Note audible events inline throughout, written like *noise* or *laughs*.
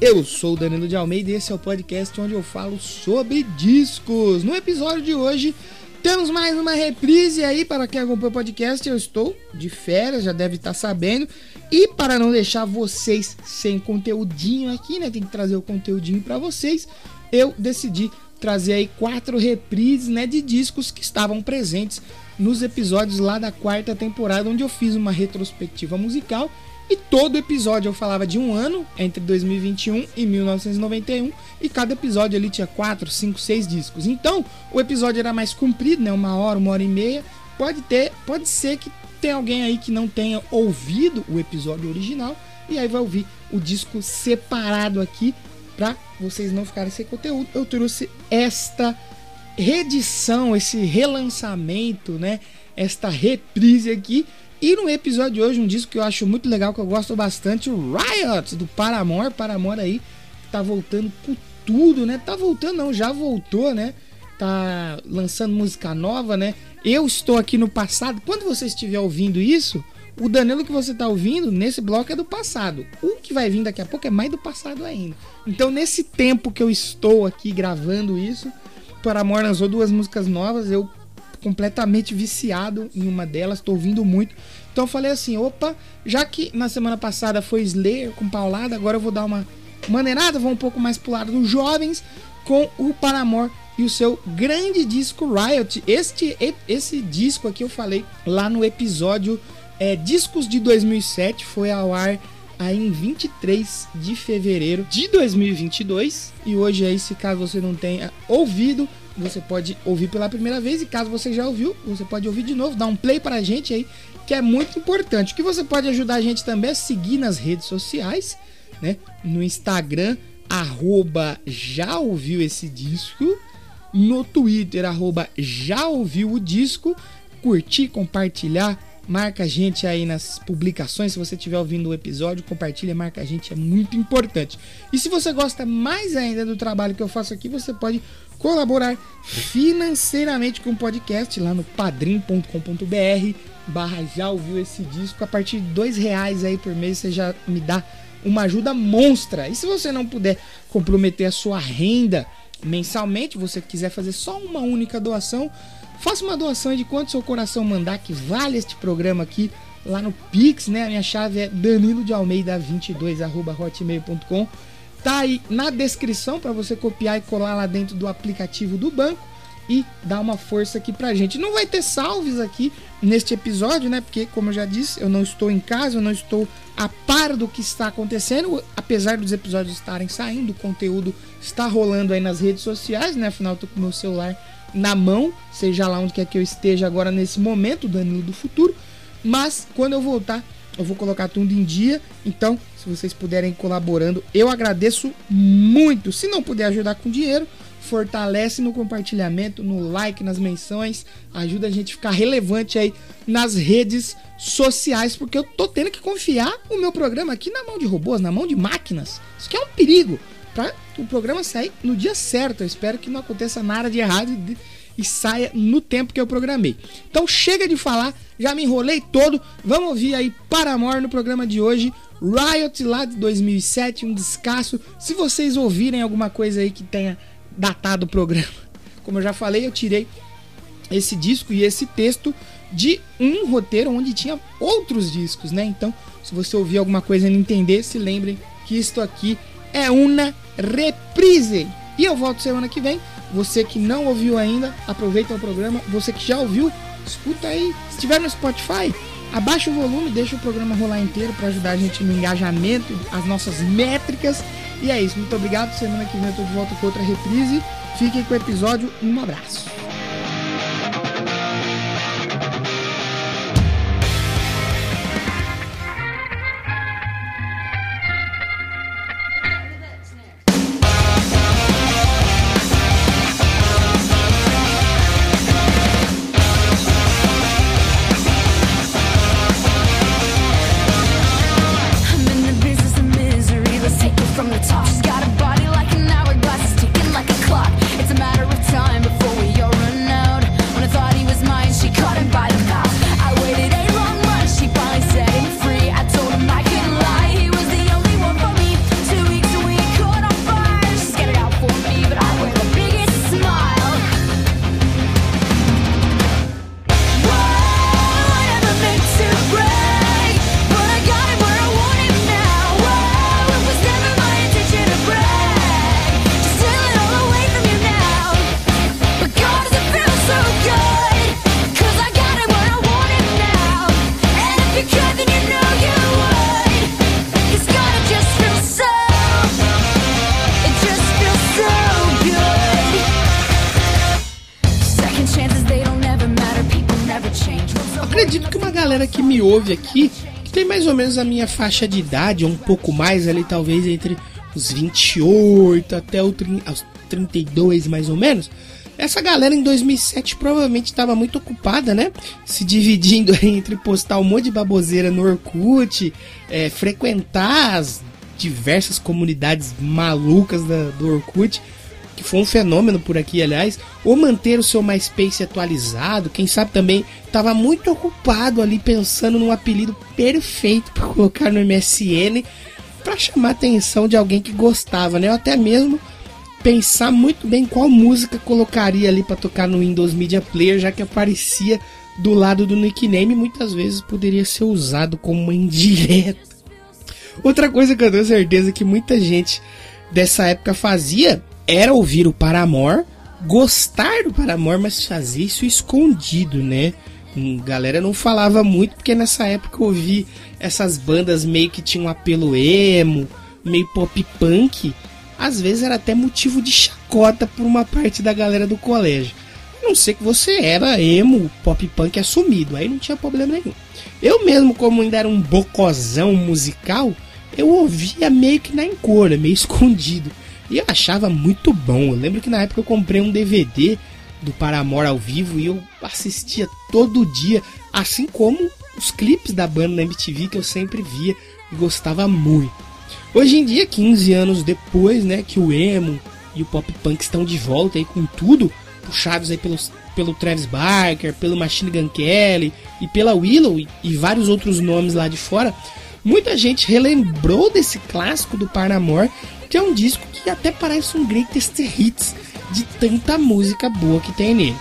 Eu sou o Danilo de Almeida e esse é o podcast onde eu falo sobre discos. No episódio de hoje temos mais uma reprise aí para quem acompanha o podcast. Eu estou de férias, já deve estar sabendo. E para não deixar vocês sem conteúdinho aqui, né? Tem que trazer o conteúdinho para vocês. Eu decidi trazer aí quatro reprises, né, de discos que estavam presentes nos episódios lá da quarta temporada, onde eu fiz uma retrospectiva musical e todo episódio eu falava de um ano entre 2021 e 1991 e cada episódio ali tinha 4, 5, 6 discos. Então, o episódio era mais comprido, né, uma hora, uma hora e meia. Pode ter, pode ser que tenha alguém aí que não tenha ouvido o episódio original e aí vai ouvir o disco separado aqui para vocês não ficarem sem conteúdo. Eu trouxe esta reedição, esse relançamento, né? Esta reprise aqui. E no episódio de hoje, um disco que eu acho muito legal, que eu gosto bastante, o Riot, do Paramore. Paramore aí, tá voltando com tudo, né? Tá voltando não, já voltou, né? Tá lançando música nova, né? Eu estou aqui no passado. Quando você estiver ouvindo isso, o Danilo que você tá ouvindo nesse bloco é do passado. O que vai vir daqui a pouco é mais do passado ainda. Então, nesse tempo que eu estou aqui gravando isso, Paramore lançou duas músicas novas. Eu completamente viciado em uma delas, tô ouvindo muito. Então eu falei assim, opa, já que na semana passada foi Slayer com paulada, agora eu vou dar uma maneirada, vou um pouco mais pro lado dos jovens com o Paramore e o seu grande disco Riot. Este esse disco aqui eu falei lá no episódio é, Discos de 2007, foi ao ar aí em 23 de fevereiro de 2022 e hoje aí se caso você não tenha ouvido você pode ouvir pela primeira vez e caso você já ouviu, você pode ouvir de novo, dar um play pra gente aí, que é muito importante. O que você pode ajudar a gente também é seguir nas redes sociais, né? No Instagram, arroba já ouviu esse disco, no Twitter, arroba já ouviu o disco, curtir, compartilhar, marca a gente aí nas publicações. Se você estiver ouvindo o episódio, compartilha, marca a gente, é muito importante. E se você gosta mais ainda do trabalho que eu faço aqui, você pode colaborar financeiramente com o podcast lá no padrim.com.br barra já ouviu esse disco. A partir de dois reais aí por mês você já me dá uma ajuda monstra. E se você não puder comprometer a sua renda mensalmente, você quiser fazer só uma única doação, faça uma doação de quanto seu coração mandar que vale este programa aqui lá no Pix, né? A minha chave é danilo de almeida 22 hotmail.com. Tá aí na descrição para você copiar e colar lá dentro do aplicativo do banco e dar uma força aqui pra gente. Não vai ter salves aqui neste episódio, né? Porque, como eu já disse, eu não estou em casa, eu não estou a par do que está acontecendo, apesar dos episódios estarem saindo, o conteúdo está rolando aí nas redes sociais, né? Afinal, eu tô com meu celular na mão, seja lá onde quer que eu esteja agora nesse momento, Danilo do futuro. Mas quando eu voltar, eu vou colocar tudo em dia. Então, se vocês puderem colaborando, eu agradeço muito. Se não puder ajudar com dinheiro, fortalece no compartilhamento, no like, nas menções, ajuda a gente a ficar relevante aí nas redes sociais, porque eu tô tendo que confiar o meu programa aqui na mão de robôs, na mão de máquinas. Isso que é um perigo o programa sair no dia certo. Eu espero que não aconteça nada de errado e, e saia no tempo que eu programei. Então chega de falar, já me enrolei todo. Vamos ouvir aí Paramore no programa de hoje. Riot lá de 2007, um descasso. Se vocês ouvirem alguma coisa aí que tenha datado o programa, como eu já falei, eu tirei esse disco e esse texto de um roteiro onde tinha outros discos, né? Então, se você ouvir alguma coisa e não entender, se lembrem que isto aqui é uma reprise. E eu volto semana que vem. Você que não ouviu ainda, aproveita o programa. Você que já ouviu, escuta aí. Se estiver no Spotify, abaixa o volume, deixa o programa rolar inteiro para ajudar a gente no engajamento, as nossas métricas. E é isso. Muito obrigado. Semana que vem eu tô de volta com outra reprise. Fiquem com o episódio. Um abraço. Me ouve aqui, que tem mais ou menos a minha faixa de idade, ou um pouco mais ali, talvez entre os 28 até o 30, aos 32 mais ou menos. Essa galera em 2007 provavelmente estava muito ocupada, né? Se dividindo entre postar um monte de baboseira no Orkut, é, frequentar as diversas comunidades malucas da, do Orkut, que foi um fenômeno por aqui, aliás, ou manter o seu MySpace atualizado, quem sabe também estava muito ocupado ali pensando num apelido perfeito para colocar no MSN para chamar a atenção de alguém que gostava, né? Ou até mesmo pensar muito bem qual música colocaria ali para tocar no Windows Media Player, já que aparecia do lado do nickname, muitas vezes poderia ser usado como uma indireta. Outra coisa que eu tenho certeza que muita gente dessa época fazia era ouvir o Paramore, gostar do Paramore, mas fazer isso escondido, né? Hum, Galera não falava muito porque nessa época eu ouvi essas bandas meio que tinham um apelo emo, meio pop punk. Às vezes era até motivo de chacota por uma parte da galera do colégio. A não ser que você era emo, pop punk assumido, aí não tinha problema nenhum. Eu mesmo, como ainda era um bocozão musical, eu ouvia meio que na encolha, meio *laughs* escondido. E eu achava muito bom. Eu lembro que na época eu comprei um DVD do Paramore ao vivo e eu assistia todo dia, assim como os clipes da banda na MTV que eu sempre via e gostava muito. Hoje em dia, 15 anos depois, né, que o emo e o pop punk estão de volta aí com tudo, puxados aí pelos, pelo Travis Barker, pelo Machine Gun Kelly e pela Willow e, e vários outros nomes lá de fora, muita gente relembrou desse clássico do Paramore, que é um disco que até parece um greatest hits de tanta música boa que tem nele.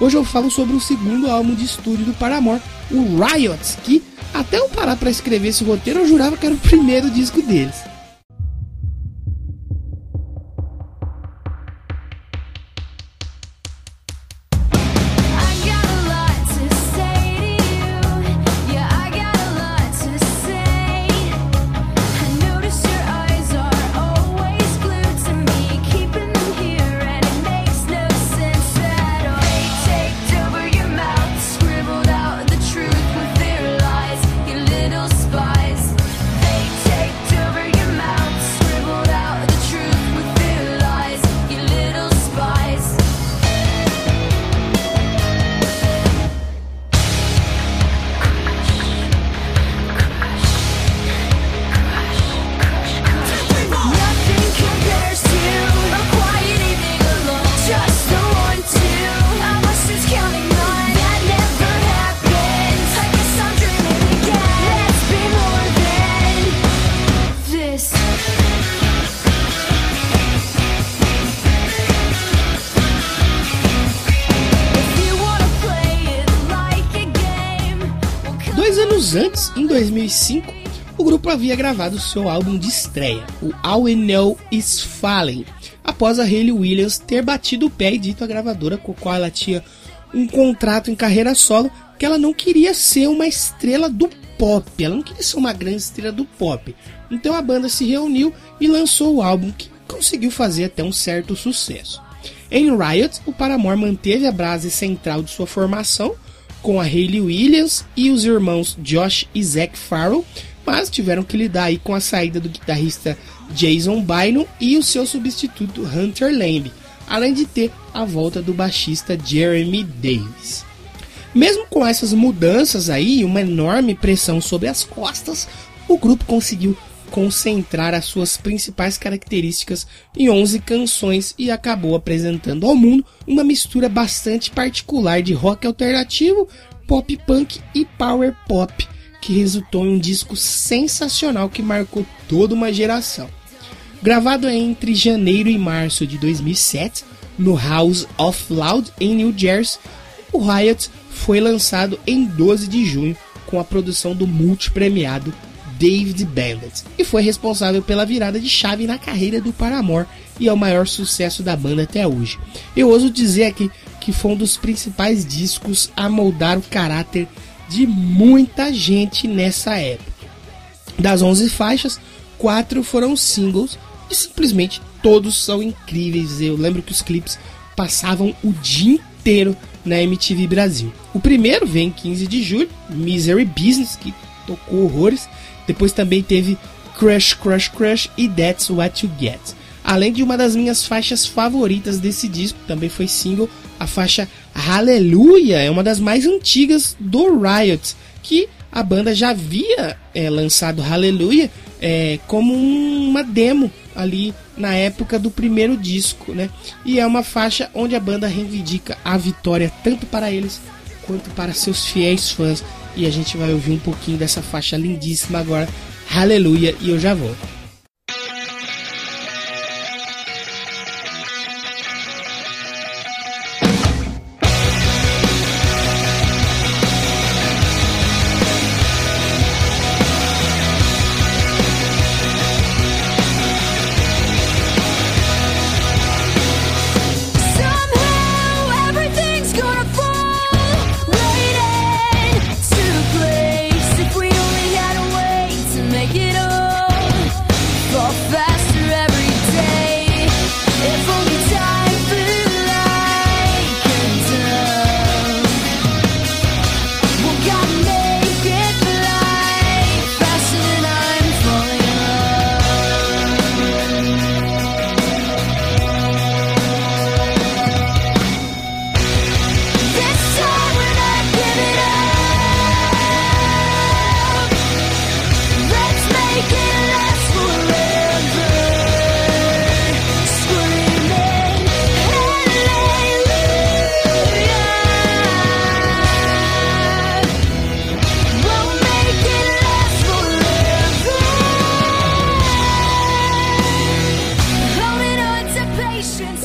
Hoje eu falo sobre o segundo álbum de estúdio do Paramore, o Riots, que até eu parar para escrever esse roteiro eu jurava que era o primeiro disco deles. Anos antes, em 2005, o grupo havia gravado seu álbum de estreia, o All We Know Is Falling, após a Hayley Williams ter batido o pé e dito à gravadora com a qual ela tinha um contrato em carreira solo que ela não queria ser uma estrela do pop, ela não queria ser uma grande estrela do pop. Então a banda se reuniu e lançou o álbum que conseguiu fazer até um certo sucesso. Em Riot, o Paramore manteve a base central de sua formação, com a Hayley Williams e os irmãos Josh e Zac Farrell, mas tiveram que lidar aí com a saída do guitarrista Jason Bynum e o seu substituto Hunter Lamb, além de ter a volta do baixista Jeremy Davis. Mesmo com essas mudanças aí e uma enorme pressão sobre as costas, o grupo conseguiu concentrar as suas principais características em 11 canções e acabou apresentando ao mundo uma mistura bastante particular de rock alternativo, pop punk e power pop, que resultou em um disco sensacional que marcou toda uma geração. Gravado entre janeiro e março de 2007 no House of Loud em New Jersey, o Riot foi lançado em 12 de junho com a produção do multipremiado David Bandit e foi responsável pela virada de chave na carreira do Paramore e é o maior sucesso da banda até hoje. Eu ouso dizer aqui que foi um dos principais discos a moldar o caráter de muita gente nessa época. Das 11 faixas, quatro foram singles e simplesmente todos são incríveis. Eu lembro que os clipes passavam o dia inteiro na MTV Brasil. O primeiro vem em 15 de julho, Misery Business, que tocou horrores. Depois também teve Crush, Crush, Crush e That's What You Get. Além de uma das minhas faixas favoritas desse disco, também foi single, a faixa Hallelujah, é uma das mais antigas do Riot, que a banda já havia é, lançado Hallelujah é, como uma demo ali na época do primeiro disco, né? E é uma faixa onde a banda reivindica a vitória tanto para eles quanto para seus fiéis fãs. E a gente vai ouvir um pouquinho dessa faixa lindíssima agora, Hallelujah, e eu já volto.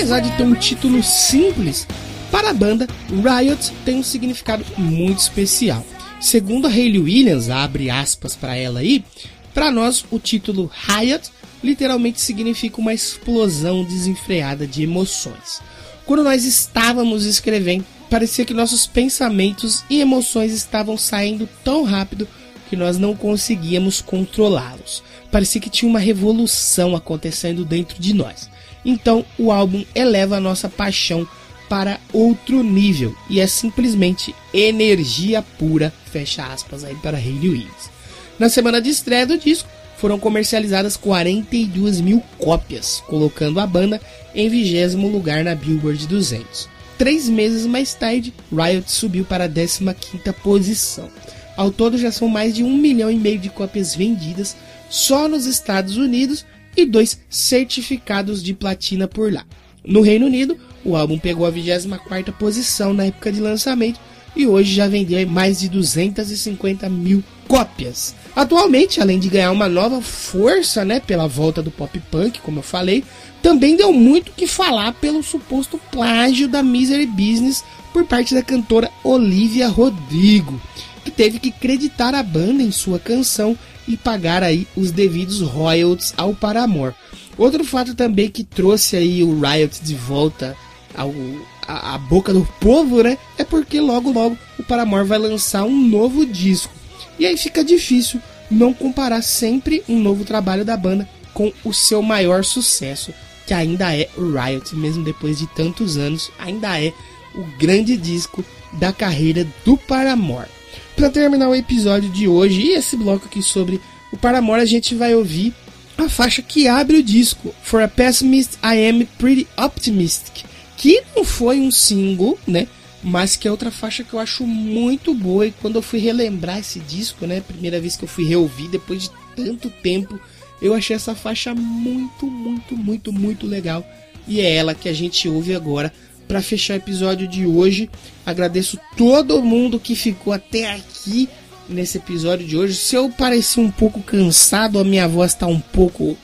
Apesar de ter um título simples, para a banda, Riot tem um significado muito especial. Segundo a Hayley Williams, abre aspas para ela aí, para nós o título Riot literalmente significa uma explosão desenfreada de emoções. Quando nós estávamos escrevendo, parecia que nossos pensamentos e emoções estavam saindo tão rápido que nós não conseguíamos controlá-los. Parecia que tinha uma revolução acontecendo dentro de nós. Então o álbum eleva a nossa paixão para outro nível e é simplesmente energia pura, fecha aspas aí para Hayley Williams. Na semana de estreia do disco, foram comercializadas 42 mil cópias, colocando a banda em vigésimo lugar na Billboard 200. Três meses mais tarde, Riot subiu para a 15ª posição. Ao todo já são mais de um milhão e meio de cópias vendidas só nos Estados Unidos e dois certificados de platina por lá. No Reino Unido, o álbum pegou a 24ª posição na época de lançamento e hoje já vendeu mais de 250 mil cópias. Atualmente, além de ganhar uma nova força, né, pela volta do pop punk, como eu falei, também deu muito que falar pelo suposto plágio da Misery Business por parte da cantora Olivia Rodrigo, que teve que creditar a banda em sua canção e pagar aí os devidos royalties ao Paramore. Outro fato também que trouxe aí o Riot de volta ao, a, a boca do povo, né? É porque logo logo o Paramore vai lançar um novo disco. E aí fica difícil não comparar sempre um novo trabalho da banda com o seu maior sucesso, que ainda é o Riot, mesmo depois de tantos anos, ainda é o grande disco da carreira do Paramore. Para terminar o episódio de hoje e esse bloco aqui sobre o Paramore, a gente vai ouvir a faixa que abre o disco, For a Pessimist I Am Pretty Optimistic, que não foi um single, né? Mas que é outra faixa que eu acho muito boa. E quando eu fui relembrar esse disco, né? Primeira vez que eu fui reouvir, depois de tanto tempo, eu achei essa faixa muito, muito, muito, muito legal. E é ela que a gente ouve agora para fechar o episódio de hoje. Agradeço todo mundo que ficou até aqui nesse episódio de hoje. Se eu parecer um pouco cansado, a minha voz tá um pouco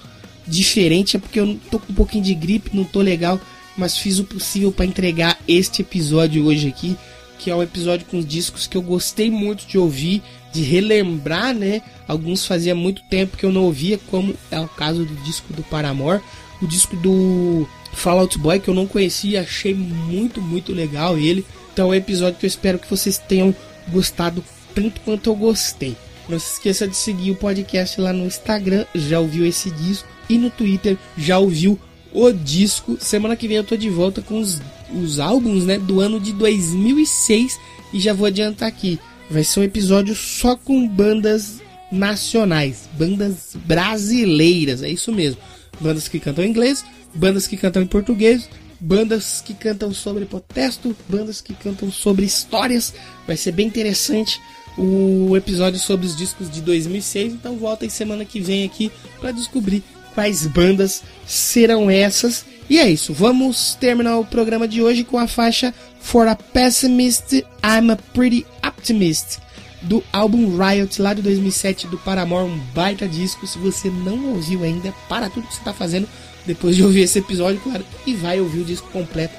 diferente, é porque eu tô com um pouquinho de gripe, não tô legal, mas fiz o possível para entregar este episódio hoje aqui, que é um episódio com discos que eu gostei muito de ouvir, de relembrar, né? Alguns fazia muito tempo que eu não ouvia, como é o caso do disco do Paramore, o disco do Fallout Boy que eu não conhecia, achei muito, muito legal ele. Então é um episódio que eu espero que vocês tenham gostado tanto quanto eu gostei. Não se esqueça de seguir o podcast lá no Instagram, já ouviu esse disco, e no Twitter, já ouviu o disco. Semana que vem eu tô de volta com os, os álbuns né, do ano de 2006 e já vou adiantar aqui. Vai ser um episódio só com bandas nacionais, bandas brasileiras, é isso mesmo. Bandas que cantam inglês, bandas que cantam em português, bandas que cantam sobre protesto, bandas que cantam sobre histórias. Vai ser bem interessante o episódio sobre os discos de 2006. Então volta em semana que vem aqui para descobrir quais bandas serão essas. E é isso, vamos terminar o programa de hoje com a faixa For a Pessimist, I'm a Pretty Optimist, do álbum Riot, lá de 2007, do Paramore, um baita disco. Se você não ouviu ainda, para tudo que você está fazendo depois de ouvir esse episódio, claro, e vai ouvir o disco completo,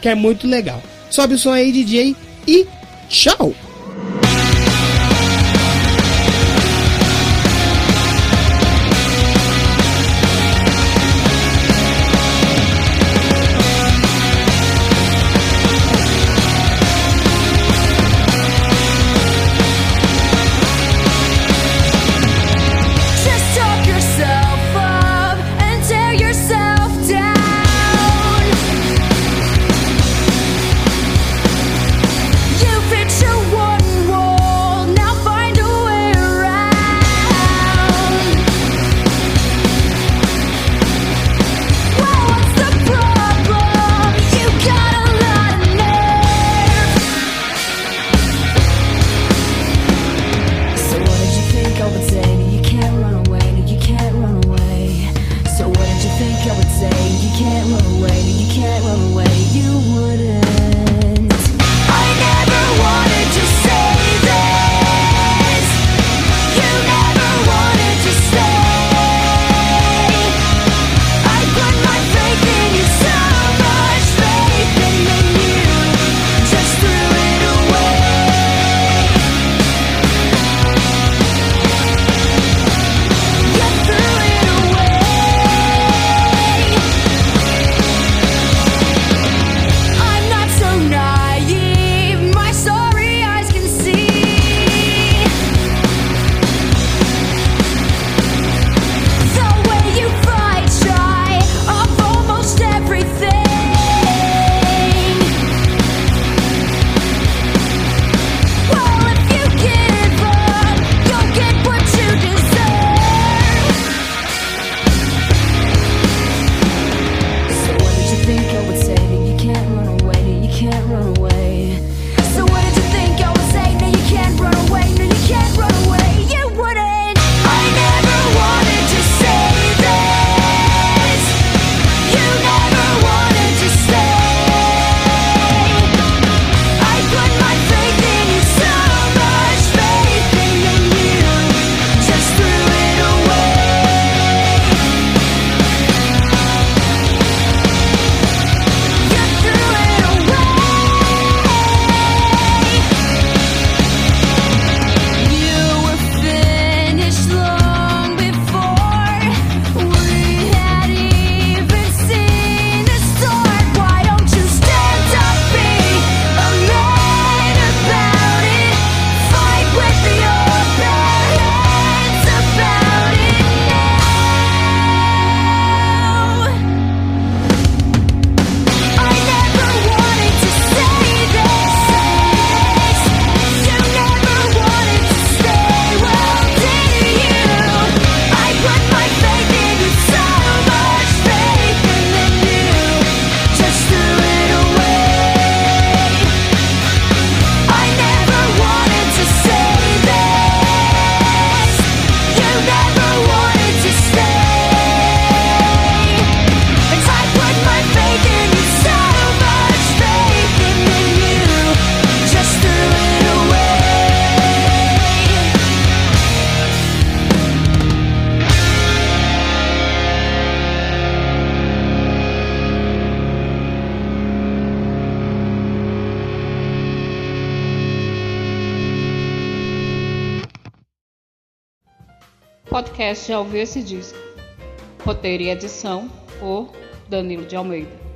que é muito legal. Sobe o som aí, DJ, e tchau! podcast ao ouvir esse disco. Roteiro e edição por Danilo de Almeida.